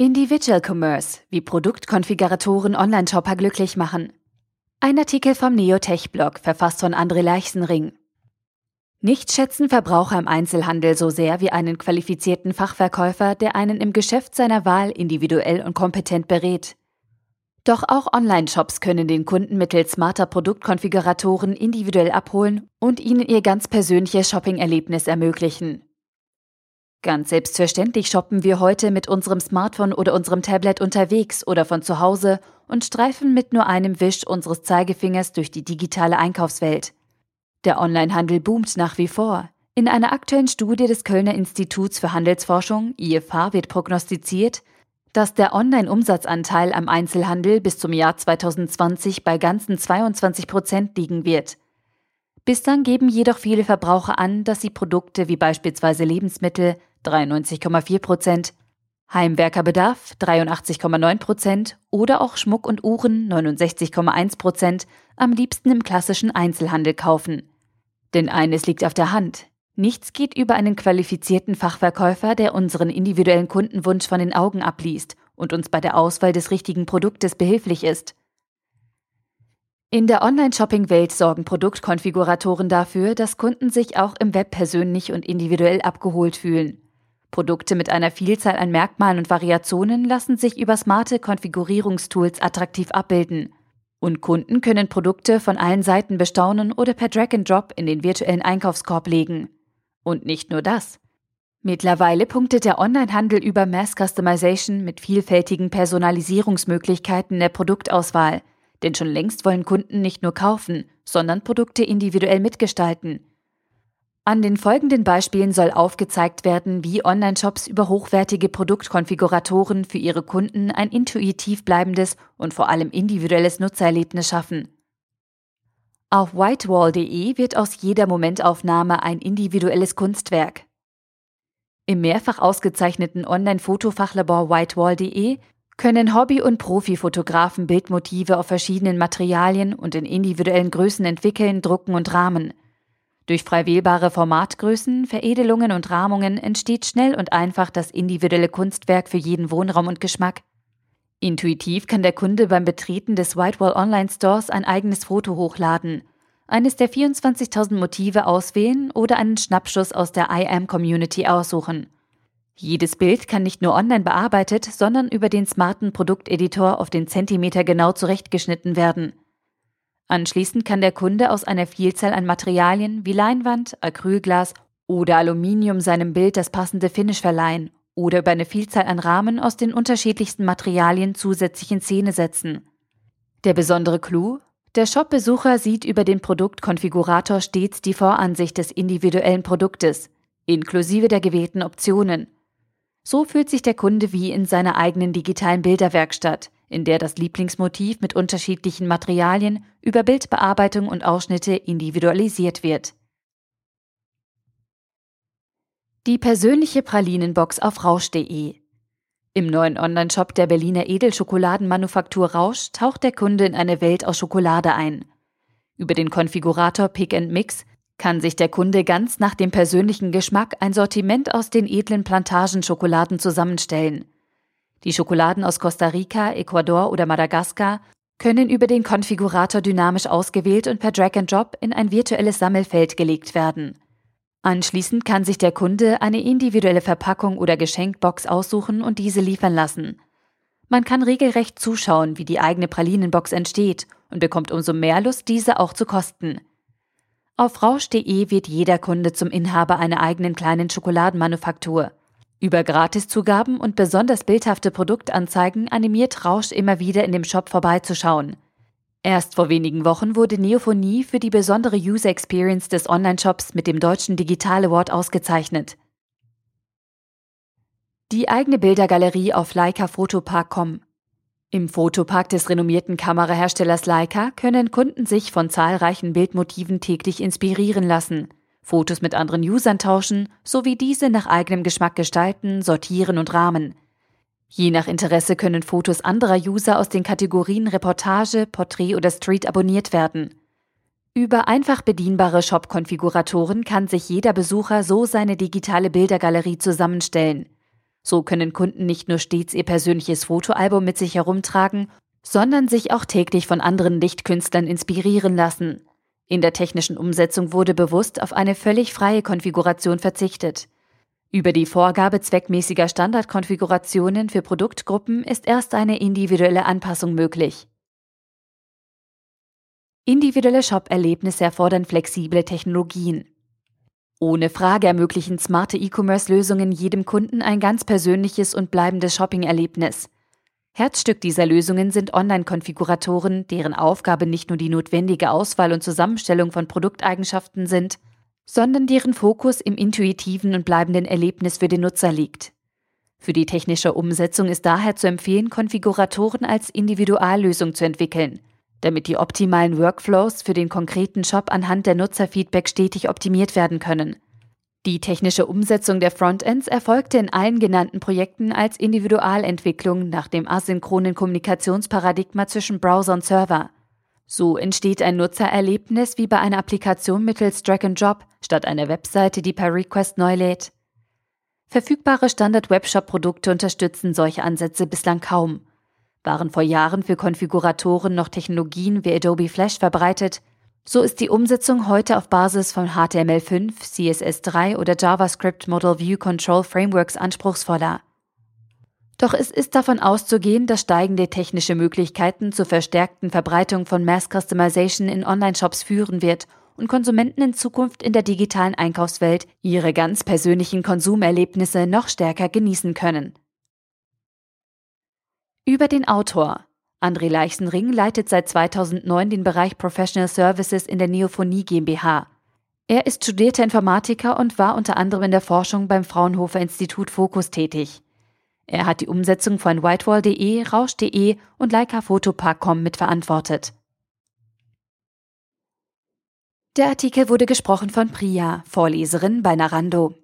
Individual Commerce, wie Produktkonfiguratoren Online-Shopper glücklich machen. Ein Artikel vom Neotech-Blog, verfasst von André Leichsenring. Nicht schätzen Verbraucher im Einzelhandel so sehr wie einen qualifizierten Fachverkäufer, der einen im Geschäft seiner Wahl individuell und kompetent berät. Doch auch Online-Shops können den Kunden mittels smarter Produktkonfiguratoren individuell abholen und ihnen ihr ganz persönliches Shopping-Erlebnis ermöglichen. Ganz selbstverständlich shoppen wir heute mit unserem Smartphone oder unserem Tablet unterwegs oder von zu Hause und streifen mit nur einem Wisch unseres Zeigefingers durch die digitale Einkaufswelt. Der Onlinehandel boomt nach wie vor. In einer aktuellen Studie des Kölner Instituts für Handelsforschung, IFH, wird prognostiziert, dass der Online-Umsatzanteil am Einzelhandel bis zum Jahr 2020 bei ganzen 22 Prozent liegen wird. Bislang geben jedoch viele Verbraucher an, dass sie Produkte wie beispielsweise Lebensmittel 93,4 Prozent, Heimwerkerbedarf 83,9 Prozent oder auch Schmuck und Uhren 69,1 Prozent am liebsten im klassischen Einzelhandel kaufen. Denn eines liegt auf der Hand. Nichts geht über einen qualifizierten Fachverkäufer, der unseren individuellen Kundenwunsch von den Augen abliest und uns bei der Auswahl des richtigen Produktes behilflich ist. In der Online-Shopping-Welt sorgen Produktkonfiguratoren dafür, dass Kunden sich auch im Web persönlich und individuell abgeholt fühlen. Produkte mit einer Vielzahl an Merkmalen und Variationen lassen sich über smarte Konfigurierungstools attraktiv abbilden. Und Kunden können Produkte von allen Seiten bestaunen oder per Drag and Drop in den virtuellen Einkaufskorb legen. Und nicht nur das. Mittlerweile punktet der Onlinehandel über Mass Customization mit vielfältigen Personalisierungsmöglichkeiten der Produktauswahl – denn schon längst wollen Kunden nicht nur kaufen, sondern Produkte individuell mitgestalten. An den folgenden Beispielen soll aufgezeigt werden, wie Online-Shops über hochwertige Produktkonfiguratoren für ihre Kunden ein intuitiv bleibendes und vor allem individuelles Nutzererlebnis schaffen. Auf whitewall.de wird aus jeder Momentaufnahme ein individuelles Kunstwerk. Im mehrfach ausgezeichneten Online-Fotofachlabor whitewall.de können Hobby- und Profifotografen Bildmotive auf verschiedenen Materialien und in individuellen Größen entwickeln, drucken und rahmen. Durch frei wählbare Formatgrößen, Veredelungen und Rahmungen entsteht schnell und einfach das individuelle Kunstwerk für jeden Wohnraum und Geschmack. Intuitiv kann der Kunde beim Betreten des Whitewall Online Stores ein eigenes Foto hochladen, eines der 24.000 Motive auswählen oder einen Schnappschuss aus der IAM Community aussuchen. Jedes Bild kann nicht nur online bearbeitet, sondern über den smarten Produkteditor auf den Zentimeter genau zurechtgeschnitten werden. Anschließend kann der Kunde aus einer Vielzahl an Materialien wie Leinwand, Acrylglas oder Aluminium seinem Bild das passende Finish verleihen oder über eine Vielzahl an Rahmen aus den unterschiedlichsten Materialien zusätzlich in Szene setzen. Der besondere Clou? Der Shop-Besucher sieht über den Produktkonfigurator stets die Voransicht des individuellen Produktes, inklusive der gewählten Optionen – so fühlt sich der Kunde wie in seiner eigenen digitalen Bilderwerkstatt, in der das Lieblingsmotiv mit unterschiedlichen Materialien über Bildbearbeitung und Ausschnitte individualisiert wird. Die persönliche Pralinenbox auf rausch.de Im neuen Onlineshop der Berliner Edelschokoladenmanufaktur Rausch taucht der Kunde in eine Welt aus Schokolade ein. Über den Konfigurator Pick and Mix kann sich der Kunde ganz nach dem persönlichen Geschmack ein Sortiment aus den edlen Plantagenschokoladen zusammenstellen. Die Schokoladen aus Costa Rica, Ecuador oder Madagaskar können über den Konfigurator dynamisch ausgewählt und per Drag and Drop in ein virtuelles Sammelfeld gelegt werden. Anschließend kann sich der Kunde eine individuelle Verpackung oder Geschenkbox aussuchen und diese liefern lassen. Man kann regelrecht zuschauen, wie die eigene Pralinenbox entsteht und bekommt umso mehr Lust, diese auch zu kosten. Auf rausch.de wird jeder Kunde zum Inhaber einer eigenen kleinen Schokoladenmanufaktur. Über Gratiszugaben und besonders bildhafte Produktanzeigen animiert Rausch immer wieder in dem Shop vorbeizuschauen. Erst vor wenigen Wochen wurde Neophonie für die besondere User Experience des Online-Shops mit dem Deutschen Digital Award ausgezeichnet. Die eigene Bildergalerie auf leicafotopark.com im Fotopark des renommierten Kameraherstellers Leica können Kunden sich von zahlreichen Bildmotiven täglich inspirieren lassen, Fotos mit anderen Usern tauschen sowie diese nach eigenem Geschmack gestalten, sortieren und rahmen. Je nach Interesse können Fotos anderer User aus den Kategorien Reportage, Porträt oder Street abonniert werden. Über einfach bedienbare Shop-Konfiguratoren kann sich jeder Besucher so seine digitale Bildergalerie zusammenstellen. So können Kunden nicht nur stets ihr persönliches Fotoalbum mit sich herumtragen, sondern sich auch täglich von anderen Lichtkünstlern inspirieren lassen. In der technischen Umsetzung wurde bewusst auf eine völlig freie Konfiguration verzichtet. Über die Vorgabe zweckmäßiger Standardkonfigurationen für Produktgruppen ist erst eine individuelle Anpassung möglich. Individuelle Shop-Erlebnisse erfordern flexible Technologien. Ohne Frage ermöglichen smarte E-Commerce-Lösungen jedem Kunden ein ganz persönliches und bleibendes Shopping-Erlebnis. Herzstück dieser Lösungen sind Online-Konfiguratoren, deren Aufgabe nicht nur die notwendige Auswahl und Zusammenstellung von Produkteigenschaften sind, sondern deren Fokus im intuitiven und bleibenden Erlebnis für den Nutzer liegt. Für die technische Umsetzung ist daher zu empfehlen, Konfiguratoren als Individuallösung zu entwickeln, damit die optimalen Workflows für den konkreten Shop anhand der Nutzerfeedback stetig optimiert werden können. Die technische Umsetzung der Frontends erfolgte in allen genannten Projekten als Individualentwicklung nach dem asynchronen Kommunikationsparadigma zwischen Browser und Server. So entsteht ein Nutzererlebnis wie bei einer Applikation mittels Drag and Drop statt einer Webseite, die per Request neu lädt. Verfügbare Standard-Webshop-Produkte unterstützen solche Ansätze bislang kaum. Waren vor Jahren für Konfiguratoren noch Technologien wie Adobe Flash verbreitet, so ist die Umsetzung heute auf Basis von HTML5, CSS3 oder JavaScript Model View Control Frameworks anspruchsvoller. Doch es ist davon auszugehen, dass steigende technische Möglichkeiten zur verstärkten Verbreitung von Mass Customization in Online-Shops führen wird und Konsumenten in Zukunft in der digitalen Einkaufswelt ihre ganz persönlichen Konsumerlebnisse noch stärker genießen können. Über den Autor. André Leichsenring leitet seit 2009 den Bereich Professional Services in der Neophonie GmbH. Er ist studierter Informatiker und war unter anderem in der Forschung beim Fraunhofer Institut Focus tätig. Er hat die Umsetzung von whitewall.de, rausch.de und Leica Fotopark.com mitverantwortet. Der Artikel wurde gesprochen von Priya, Vorleserin bei Narando.